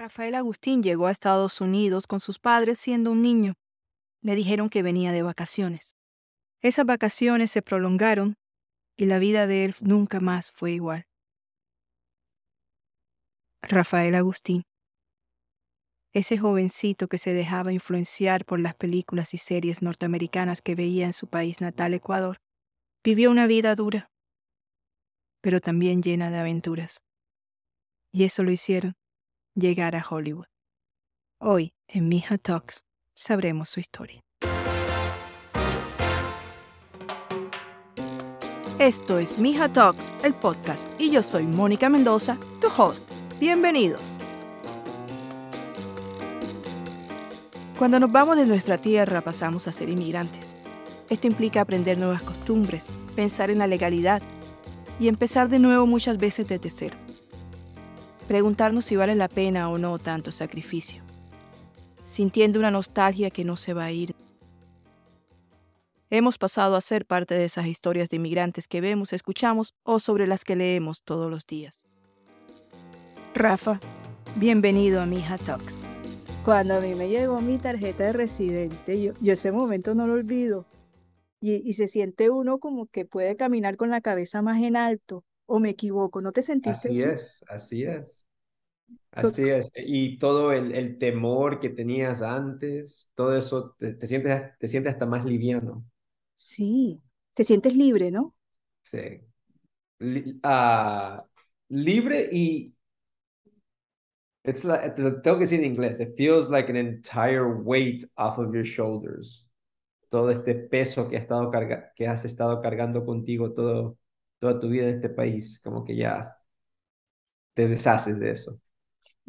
Rafael Agustín llegó a Estados Unidos con sus padres siendo un niño. Le dijeron que venía de vacaciones. Esas vacaciones se prolongaron y la vida de él nunca más fue igual. Rafael Agustín. Ese jovencito que se dejaba influenciar por las películas y series norteamericanas que veía en su país natal, Ecuador, vivió una vida dura, pero también llena de aventuras. Y eso lo hicieron llegar a Hollywood. Hoy, en Mija Talks, sabremos su historia. Esto es Mija Talks, el podcast, y yo soy Mónica Mendoza, tu host. Bienvenidos. Cuando nos vamos de nuestra tierra pasamos a ser inmigrantes. Esto implica aprender nuevas costumbres, pensar en la legalidad y empezar de nuevo muchas veces desde cero preguntarnos si vale la pena o no tanto sacrificio, sintiendo una nostalgia que no se va a ir. Hemos pasado a ser parte de esas historias de inmigrantes que vemos, escuchamos o sobre las que leemos todos los días. Rafa, bienvenido a Mija Talks. Cuando a mí me llegó mi tarjeta de residente, yo, ese momento no lo olvido. Y, y, se siente uno como que puede caminar con la cabeza más en alto. ¿O me equivoco? ¿No te sentiste así? Así es, así es. Así es, y todo el, el, temor que tenías antes, todo eso, te, sientes, te sientes hasta más liviano. Sí, te sientes libre, ¿no? Sí. Ah, libre y... It's like, tengo que decir en inglés, it feels like an entire weight off of your shoulders. Todo este peso que, has estado carga, que has estado cargando contigo todo, toda tu vida en este país, como que ya te deshaces de eso.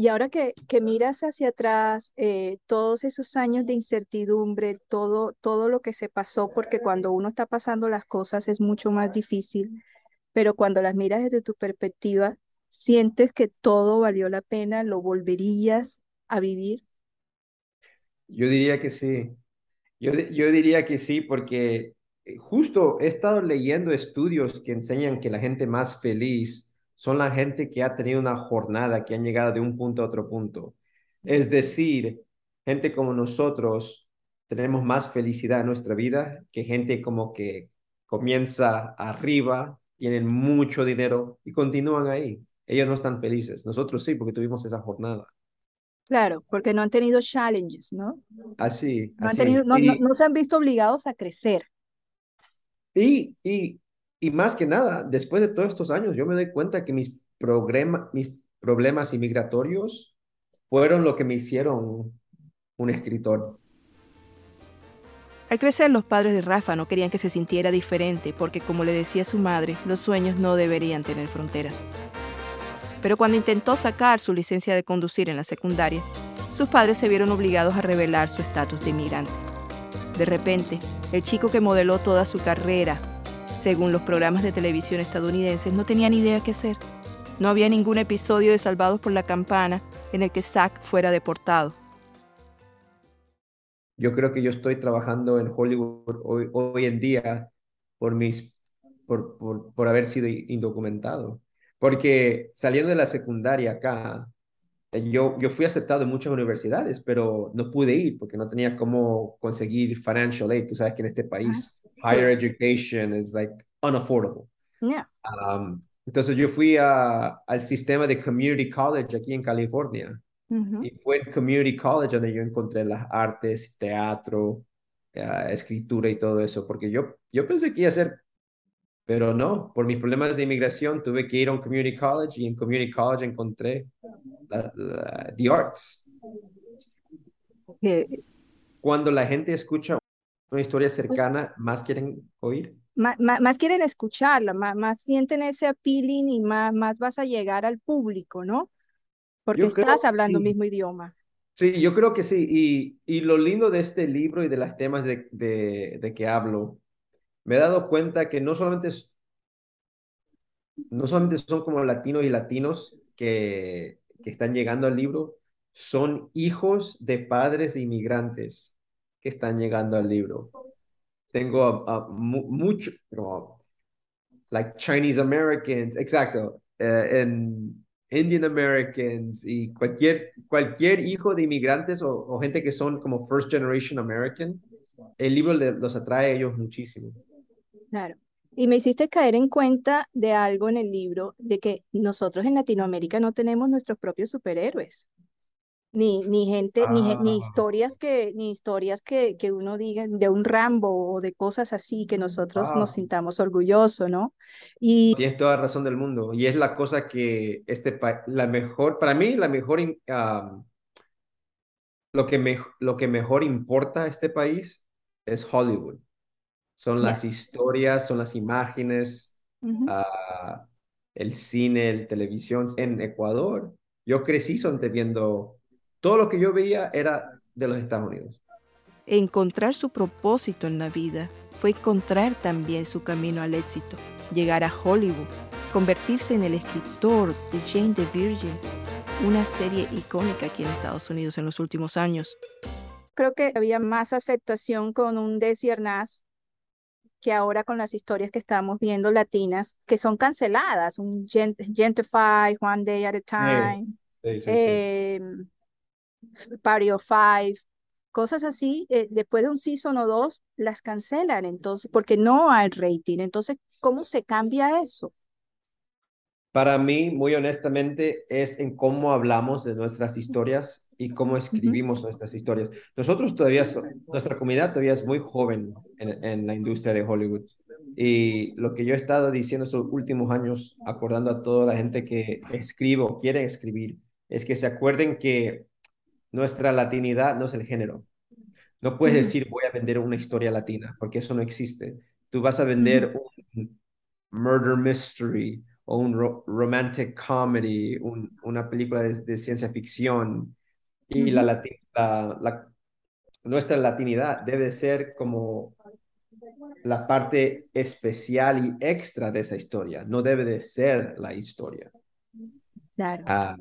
Y ahora que, que miras hacia atrás, eh, todos esos años de incertidumbre, todo, todo lo que se pasó, porque cuando uno está pasando las cosas es mucho más difícil, pero cuando las miras desde tu perspectiva, ¿sientes que todo valió la pena? ¿Lo volverías a vivir? Yo diría que sí. Yo, yo diría que sí, porque eh, justo he estado leyendo estudios que enseñan que la gente más feliz son la gente que ha tenido una jornada, que han llegado de un punto a otro punto. Es decir, gente como nosotros tenemos más felicidad en nuestra vida que gente como que comienza arriba, tienen mucho dinero y continúan ahí. Ellos no están felices, nosotros sí, porque tuvimos esa jornada. Claro, porque no han tenido challenges, ¿no? Así. No, no, se han visto obligados a crecer. Y, y y más que nada, después de todos estos años, yo me doy cuenta que mis, mis problemas inmigratorios fueron lo que me hicieron un escritor. Al crecer, los padres de Rafa no querían que se sintiera diferente porque, como le decía su madre, los sueños no deberían tener fronteras. Pero cuando intentó sacar su licencia de conducir en la secundaria, sus padres se vieron obligados a revelar su estatus de inmigrante. De repente, el chico que modeló toda su carrera según los programas de televisión estadounidenses, no tenía ni idea qué hacer. No había ningún episodio de Salvados por la Campana en el que Zack fuera deportado. Yo creo que yo estoy trabajando en Hollywood hoy, hoy en día por, mis, por, por, por haber sido indocumentado. Porque saliendo de la secundaria acá, eh, yo, yo fui aceptado en muchas universidades, pero no pude ir porque no tenía cómo conseguir financial aid. Tú sabes que en este país higher education is like unaffordable. Yeah. Um, entonces yo fui a, al sistema de community college aquí en California. Y fue en community college donde yo encontré las artes, teatro, uh, escritura y todo eso, porque yo, yo pensé que iba a ser, pero no, por mis problemas de inmigración tuve que ir a un community college y en community college encontré la, la, the arts. Cuando la gente escucha una historia cercana, más quieren oír. Más, quieren escucharla, más, más, sienten ese appealing y más, más vas a llegar al público, ¿no? Porque estás hablando el mismo idioma. Sí, yo creo que sí. Y, y lo lindo de este libro y de los temas de, de, de, que hablo, me he dado cuenta que no solamente, es, no solamente son como latinos y latinos que, que están llegando al libro, son hijos de padres de inmigrantes que están llegando al libro. Tengo a, mucho, like Chinese Americans, exacto, eh, en, Indian Americans y cualquier, cualquier hijo de inmigrantes o, o gente que son como first generation American, el libro los atrae a ellos muchísimo. Claro. Y me hiciste caer en cuenta de algo en el libro, de que nosotros en Latinoamérica no tenemos nuestros propios superhéroes. Ni, ni gente, ni, ni, ah. historias que, ni historias que, que uno diga de un Rambo o de cosas así que nosotros nos sintamos orgullosos, ¿no? Y tienes toda la razón del mundo. Y es la cosa que este la mejor, para mí, la mejor, lo, que me, lo que mejor importa a este país es Hollywood. Son las historias, son las imágenes, ah, el cine, el televisión. En Ecuador, yo crecí viendo, todo lo que yo veía era de los Estados Unidos. Encontrar su propósito en la vida fue encontrar también su camino al éxito, llegar a Hollywood, convertirse en el escritor de Jane the Virgin, una serie icónica aquí en Estados Unidos en los últimos años. Creo que había más aceptación con un Desi Arnaz que ahora con las historias que estamos viendo latinas, que son canceladas, un Gentify, One Day at a Time, eh, Party of Five, cosas así, eh, después de un season o dos, las cancelan, entonces, porque no hay rating. Entonces, ¿cómo se cambia eso? Para mí, muy honestamente, es en cómo hablamos de nuestras historias y cómo escribimos nuestras historias. Nosotros todavía, nuestra comunidad todavía es muy joven en, en, la industria de Hollywood. Y lo que yo he estado diciendo estos últimos años, acordando a toda la gente que escribe o quiere escribir, es que se acuerden que nuestra latinidad no es el género. No puedes decir voy a vender una historia latina, porque eso no existe. Tú vas a vender un murder mystery o un romantic comedy, una película de, ciencia ficción. Y la, la, nuestra latinidad debe ser como la parte especial y extra de esa historia, no debe de ser la historia. Claro. Ah,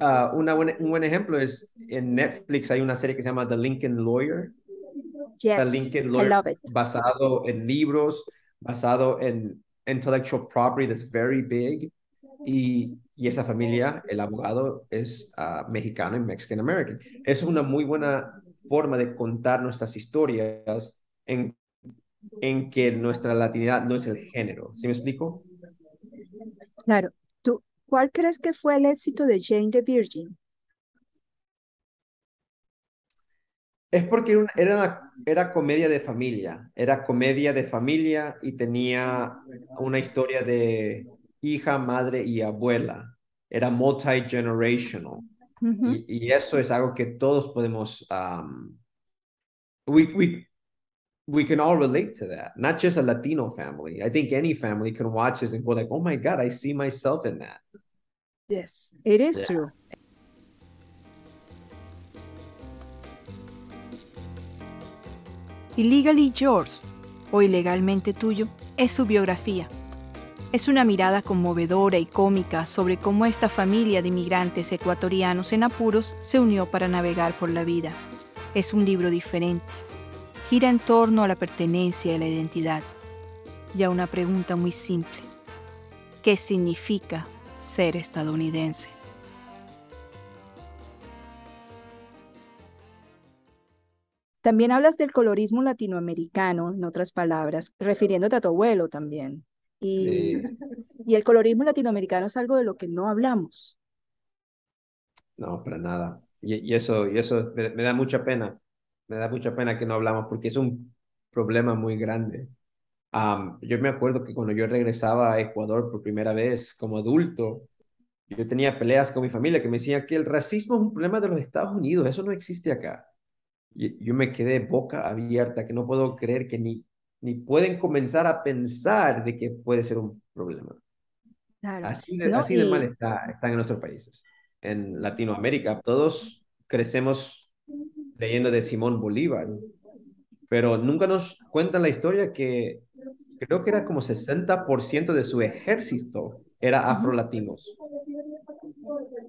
ah, una un buen ejemplo es en Netflix hay una serie que se llama The Lincoln Lawyer. Yes, Lincoln Lawyer basado en libros, basado en intellectual property that's very big. Y, y esa familia, el abogado, es uh, mexicano y Mexican American. Es una muy buena forma de contar nuestras historias en, en que nuestra latinidad no es el género. ¿Sí me explico? Claro. ¿Tú, ¿Cuál crees que fue el éxito de Jane the Virgin? Es porque era, era comedia de familia, era comedia de familia y tenía una historia de hija, madre y abuela. Era multi-generational. y, eso es algo que todos podemos, um, we, we, we can all relate to that, not just a Latino family. I think any family can watch this and go like, oh my God, I see myself in that. Yes, it is true. Illegally Yours, o Ilegalmente Tuyo, es su biografía. Es una mirada conmovedora y cómica sobre cómo esta familia de inmigrantes ecuatorianos en apuros se unió para navegar por la vida. Es un libro diferente. Gira en torno a la pertenencia y la identidad. Y a una pregunta muy simple. ¿Qué significa ser estadounidense? También hablas del colorismo latinoamericano, en otras palabras, refiriéndote a tu abuelo también. Y, y el colorismo latinoamericano es algo de lo que no hablamos. No, para nada. Y, eso, y eso me, da mucha pena. Me da mucha pena que no hablamos porque es un problema muy grande. yo me acuerdo que cuando yo regresaba a Ecuador por primera vez como adulto, yo tenía peleas con mi familia que me decían que el racismo es un problema de los Estados Unidos, eso no existe acá yo me quedé boca abierta, que no puedo creer que ni, ni pueden comenzar a pensar de que puede ser un problema. Así de, así de mal está, están en nuestros países. En Latinoamérica, todos crecemos leyendo de Simón Bolívar, pero nunca nos cuentan la historia que creo que era como 60% de su ejército era afro-latinos.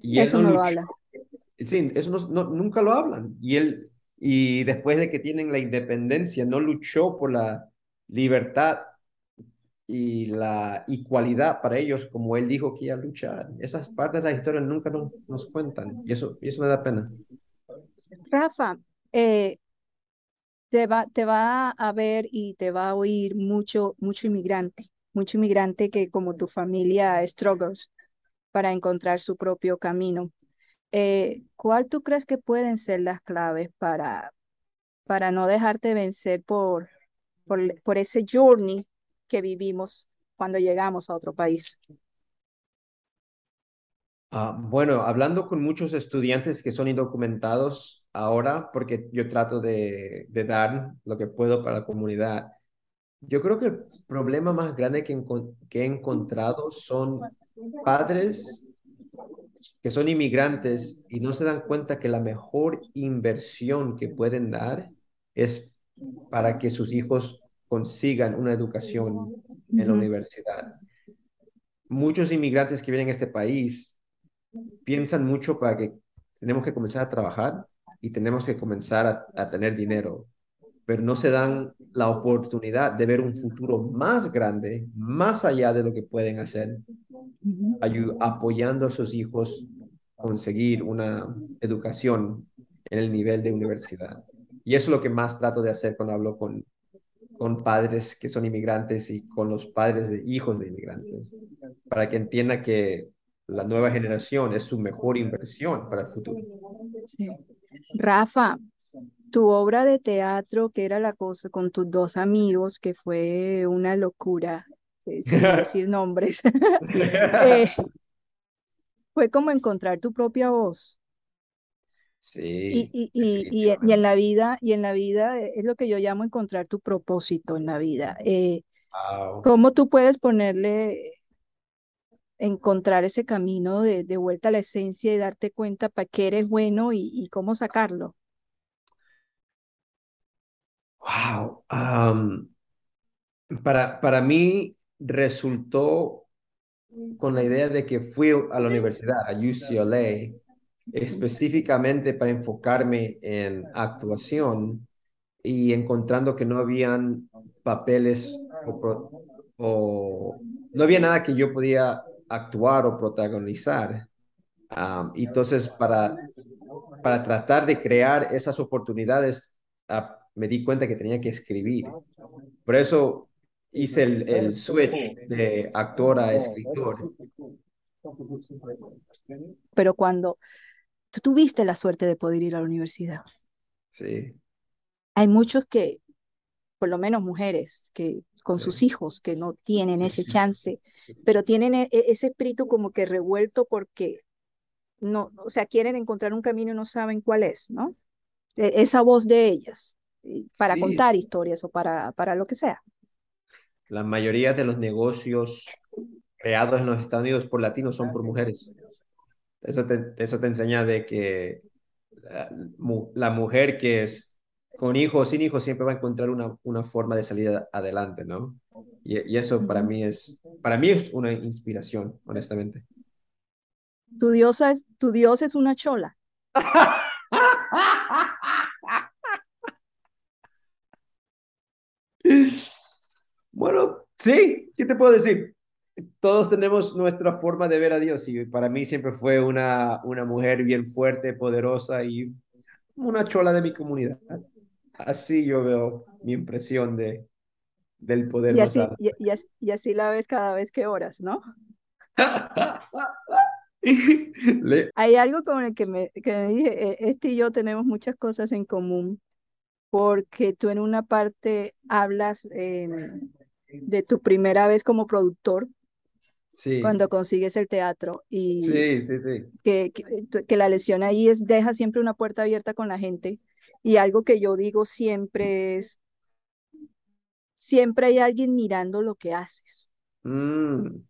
Y eso no, lo habla. Sí, eso no, nunca lo hablan. Y él y después de que tienen la independencia, no luchó por la libertad y la igualdad para ellos, como él dijo que iba a luchar. Esas partes de la historia nunca nos, nos cuentan y eso, y eso me da pena. Rafa, eh, te, va, a ver y te va a oír mucho, mucho inmigrante, mucho inmigrante que como tu familia struggles para encontrar su propio camino. Eh, ¿Cuál tú crees que pueden ser las claves para, para no dejarte vencer por, por, por ese journey que vivimos cuando llegamos a otro país? Ah, bueno, hablando con muchos estudiantes que son indocumentados ahora, porque yo trato de, de dar lo que puedo para la comunidad, yo creo que el problema más grande que, que he encontrado son padres que son inmigrantes y no se dan cuenta que la mejor inversión que pueden dar es para que sus hijos consigan una educación en la universidad. Muchos inmigrantes que vienen a este país piensan mucho para que tenemos que comenzar a trabajar y tenemos que comenzar a, a tener dinero, pero no se dan la oportunidad de ver un futuro más grande, más allá de lo que pueden hacer, apoyando a sus hijos a conseguir una educación en el nivel de universidad. Y eso es lo que más trato de hacer cuando hablo con, con padres que son inmigrantes y con los padres de hijos de inmigrantes, para que entienda que la nueva generación es su mejor inversión para el futuro. Rafa, tu obra de teatro, que era la cosa con tus dos amigos, que fue una locura, eh, sin decir nombres, eh, fue como encontrar tu propia voz. Sí. Y, y, y, y, en la vida, y en la vida es lo que yo llamo encontrar tu propósito en la vida. Eh, ¿Cómo tú puedes ponerle encontrar ese camino de, de, vuelta a la esencia y darte cuenta para qué eres bueno y, y cómo sacarlo. Wow. para, para mí resultó con la idea de que fui a la universidad, a UCLA, específicamente para enfocarme en actuación y encontrando que no habían papeles o, o no había nada que yo podía actuar o protagonizar. entonces, para, para tratar de crear esas oportunidades, uh, me di cuenta que tenía que escribir. Por eso hice el, el switch de actor a escritor. Pero cuando tú tuviste la suerte de poder ir a la universidad. Sí. Hay muchos que, por lo menos mujeres, que con sus hijos que no tienen ese chance, pero tienen e, e, ese espíritu como que revuelto porque no, o sea, quieren encontrar un camino y no saben cuál es, ¿no? E, esa voz de ellas para contar historias o para, para lo que sea. La mayoría de los negocios creados en los Estados Unidos por latinos son por mujeres. Eso te, eso te enseña de que la, la mujer que es con hijos o sin hijos siempre va a encontrar una, una forma de salir adelante, ¿no? Y, y, eso para mí es, para mí es una inspiración, honestamente. Tu diosa es, tu dios es una chola. bueno, sí, ¿qué te puedo decir? Todos tenemos nuestra forma de ver a Dios y para mí siempre fue una, una mujer bien fuerte, poderosa y una chola de mi comunidad así yo veo mi impresión de, del poder. Y así, y, y, así, y así la ves cada vez que oras, ¿no? Le... Hay algo con el que me, que me dije, e, este y yo tenemos muchas cosas en común, porque tú en una parte hablas eh, de tu primera vez como productor, sí. cuando consigues el teatro, y sí, sí, sí. Que, que, que, la lección ahí es, deja siempre una puerta abierta con la gente, y algo que yo digo siempre es, siempre hay alguien mirando lo que haces. Mm.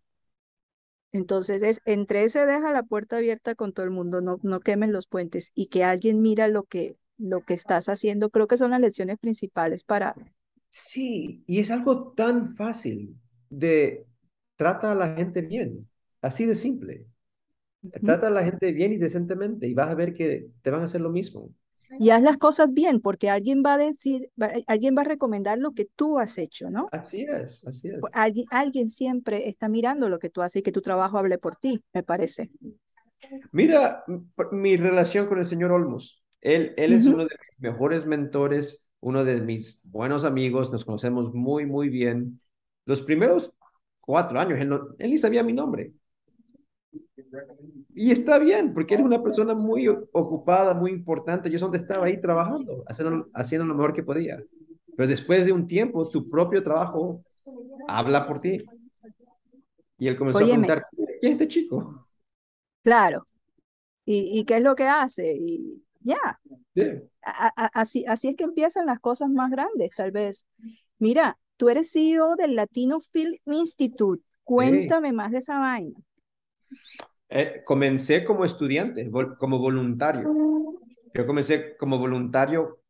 Entonces, es, entre ese deja la puerta abierta con todo el mundo, no, no quemen los puentes y que alguien mira lo que, lo que estás haciendo, creo que son las lecciones principales para... Sí, y es algo tan fácil de trata a la gente bien, así de simple. Trata a la gente bien y decentemente y vas a ver que te van a hacer lo mismo. Y haz las cosas bien, porque alguien va a decir, alguien va a recomendar lo que tú has hecho, ¿no? Así es, así es. Pues, alguien, alguien siempre está mirando lo que tú haces y que tu trabajo hable por ti, me parece. Mira, mi relación con el señor Olmos. Él, él es uno de mis mejores mentores, uno de mis buenos amigos, nos conocemos muy, muy bien. Los primeros cuatro años, él, él ni sabía mi nombre. Y está bien, porque eres una persona muy ocupada, muy importante. Yo donde estaba ahí trabajando, haciendo, haciendo lo mejor que podía. Pero después de un tiempo, tu propio trabajo habla por ti. Y él comenzó a preguntar, ¿quién es este chico? Claro. ¿Y, qué es lo que hace? Y ya. así, así es que empiezan las cosas más grandes, tal vez. Mira, tú eres CEO del Latino Film Institute. Cuéntame más de esa vaina. Eh, comencé como estudiante, como voluntario. Yo comencé como voluntario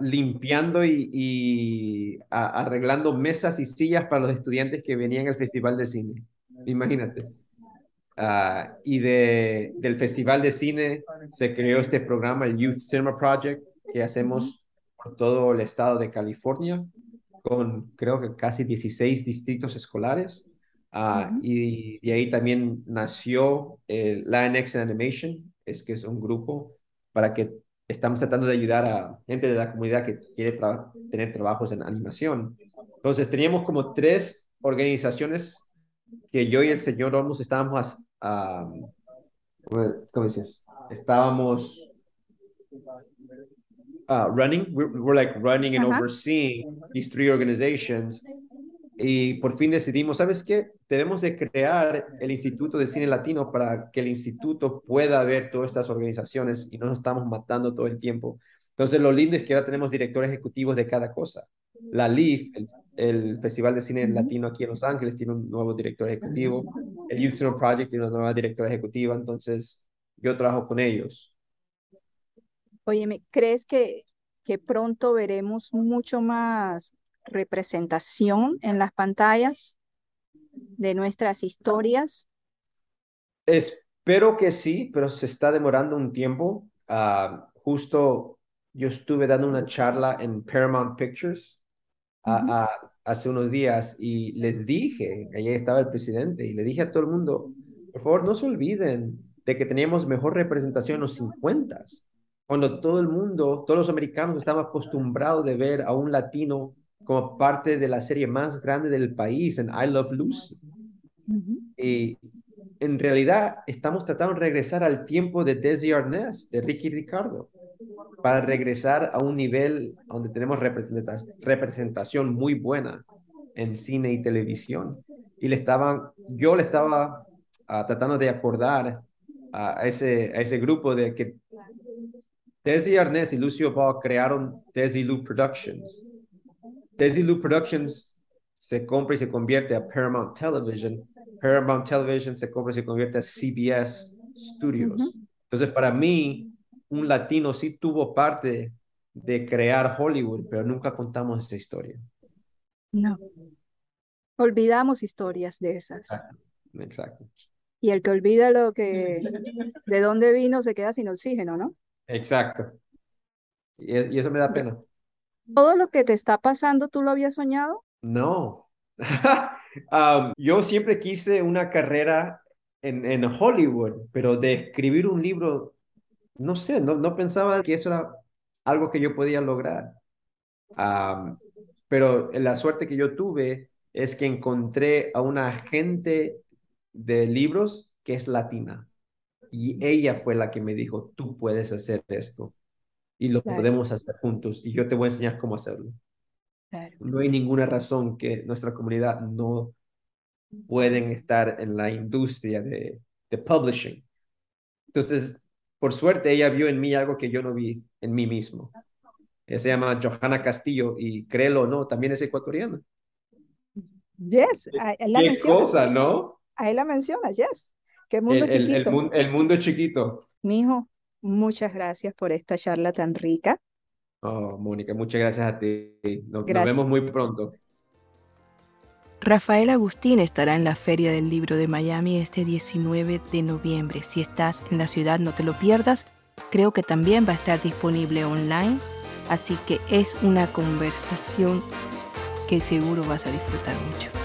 limpiando y, arreglando mesas y sillas para los estudiantes que venían al Festival de Cine. Imagínate. Ah, y de, del Festival de Cine se creó este programa, el Youth Cinema Project, que hacemos por todo el estado de California, con creo que casi 16 distritos escolares. Ah, y de ahí también nació el Latinx Animation, es que es un grupo para que estamos tratando de ayudar a gente de la comunidad que quiere tener trabajos en animación. Entonces teníamos como tres organizaciones que yo y el señor Olmos estábamos, ¿cómo dices? Estábamos uh, running, we're, like running and overseeing these three organizations y por fin decidimos, ¿sabes qué? Debemos de crear el Instituto de Cine Latino para que el instituto pueda ver todas estas organizaciones y no nos estamos matando todo el tiempo. Entonces, lo lindo es que ahora tenemos directores ejecutivos de cada cosa. La LIF, el, Festival de Cine Latino aquí en Los Ángeles, tiene un nuevo director ejecutivo. El Youth Cinema Project tiene una nueva directora ejecutiva. Entonces, yo trabajo con ellos. Oye, ¿crees que, que pronto veremos mucho más representación en las pantallas de nuestras historias? Espero que sí, pero se está demorando un tiempo. Ah, justo yo estuve dando una charla en Paramount Pictures hace unos días y les dije, allí estaba el presidente, y le dije a todo el mundo, por favor, no se olviden de que teníamos mejor representación en los 50 cuando todo el mundo, todos los americanos estaban acostumbrados de ver a un latino como parte de la serie más grande del país en I Love Lucy. Y en realidad estamos tratando de regresar al tiempo de Desi Arnaz, de Ricky Ricardo, para regresar a un nivel donde tenemos representación muy buena en cine y televisión. Y le estaban, yo le estaba ah, tratando de acordar a ese, a ese grupo de que Desi Arnaz y Lucio Ball crearon Desi Lu Productions Desilu Productions se compra y se convierte a Paramount Television. Paramount Television se compra y se convierte a CBS Studios. Entonces, para mí, un latino sí tuvo parte de crear Hollywood, pero nunca contamos esa historia. No. Olvidamos historias de esas. Exacto. Y el que olvida lo que, de dónde vino, se queda sin oxígeno, ¿no? Exacto. y eso me da pena. ¿Todo lo que te está pasando tú lo habías soñado? No. yo siempre quise una carrera en, en, Hollywood, pero de escribir un libro, no sé, no, no pensaba que eso era algo que yo podía lograr. pero la suerte que yo tuve es que encontré a una agente de libros que es latina. Y ella fue la que me dijo, tú puedes hacer esto y lo podemos hacer juntos y yo te voy a enseñar cómo hacerlo. No hay ninguna razón que nuestra comunidad no pueden estar en la industria de, de publishing. Entonces, por suerte, ella vio en mí algo que yo no vi en mí mismo. Ella se llama Johanna Castillo y créelo o no, también es ecuatoriana. Yes, ahí la Qué cosa, ¿no? Ahí la menciona, yes. Qué mundo chiquito. El, el, mundo chiquito. Mijo, Muchas gracias por esta charla tan rica. Oh, Mónica, muchas gracias a ti. Nos, vemos muy pronto. Rafael Agustín estará en la Feria del Libro de Miami este 19 de noviembre. Si estás en la ciudad, no te lo pierdas. creo que también va a estar disponible online, así que es una conversación que seguro vas a disfrutar mucho.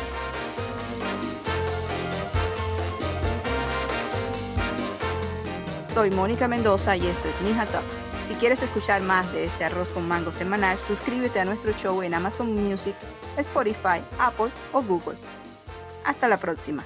Soy Mónica Mendoza y esto es Mija Talks. Si quieres escuchar más de este arroz con mango semanal, suscríbete a nuestro show en Amazon Music, Spotify, Apple o Google. Hasta la próxima.